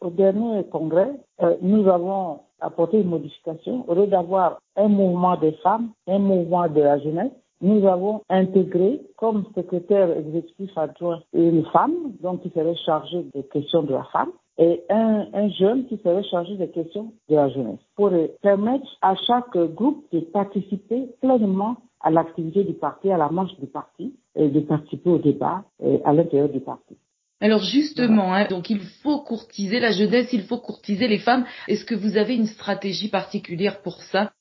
Au dernier congrès, euh, nous avons apporté une modification. Au lieu d'avoir un mouvement des femmes, un mouvement de la jeunesse, nous avons intégré comme secrétaire exécutif adjoint une femme, donc qui serait chargée des questions de la femme, et un, un, jeune qui serait chargé des questions de la jeunesse, pour permettre à chaque groupe de participer pleinement à l'activité du parti, à la marche du parti, et de participer au débat à l'intérieur du parti. Alors justement, hein, donc il faut courtiser la jeunesse, il faut courtiser les femmes. Est-ce que vous avez une stratégie particulière pour ça?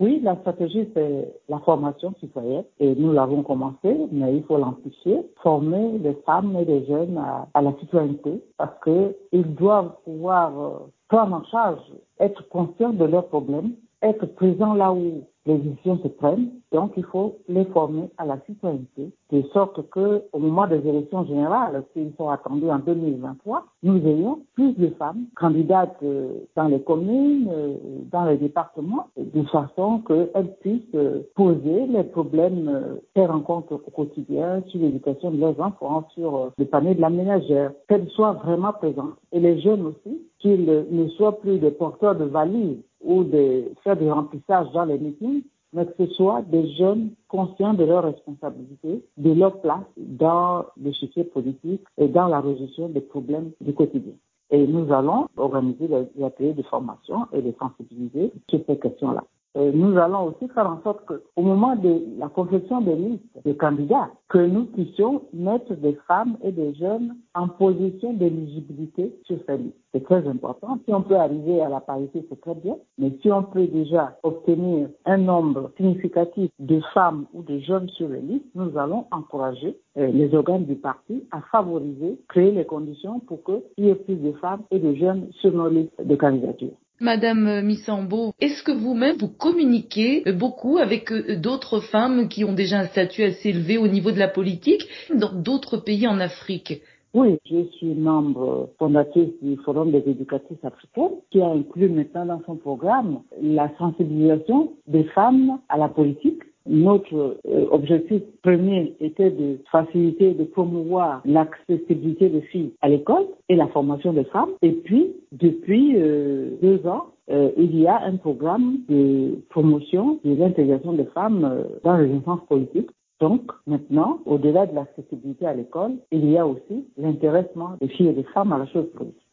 Oui, la stratégie c'est la formation citoyenne. Et nous l'avons commencé, mais il faut l'amplifier, former les femmes et les jeunes à, à la citoyenneté. Parce que ils doivent pouvoir euh, prendre en charge, être conscients de leurs problèmes, être présents là où les décisions se prennent. Donc, il faut les former à la citoyenneté, de sorte que, au moment des élections générales, qui sont attendues en 2023, nous ayons plus de femmes candidates euh, dans les communes, euh, dans les départements, de façon qu'elles puissent euh, poser les problèmes qu'elles rencontrent au quotidien sur l'éducation de leurs enfants, sur le panier de la ménagère, qu'elles soient vraiment présentes. Et les jeunes aussi, qu'ils ne soient plus des porteurs de valises ou de faire du remplissage dans les meetings, mais que ce soit des jeunes conscients de leurs responsabilités, de leur place dans succès politique et dans la résolution des problèmes du quotidien. Et nous allons organiser des ateliers de formation et de sensibiliser sur ces questions-là. Euh, nous allons aussi faire en sorte qu'au moment de la confection des listes de candidats, que nous puissions mettre des femmes et des jeunes en position d'éligibilité sur ces listes. C'est très important. Si on peut arriver à la parité, c'est très bien. Mais si on peut déjà obtenir un nombre significatif de femmes ou de jeunes sur les listes, nous allons encourager euh, les organes du parti à favoriser, créer les conditions pour qu'il y ait plus de femmes et de jeunes sur nos listes de candidature. Madame Missambo, est-ce que vous-même vous communiquez beaucoup avec euh, d'autres femmes qui ont déjà un statut assez élevé au niveau de la politique dans d'autres pays en Afrique? Oui, je suis membre fondatrice du Forum des éducatrices africaines qui a inclus maintenant dans son programme la sensibilisation des femmes à la politique notre euh, objectif premier était de faciliter, de promouvoir l'accessibilité des filles à l'école et la formation des femmes. Et puis, depuis euh, deux ans, euh, il y a un programme de promotion de l'intégration des femmes euh, dans les instances politiques. Donc, maintenant, au-delà de l'accessibilité à l'école, il y a aussi l'intéressement des filles et des femmes à la chose politique.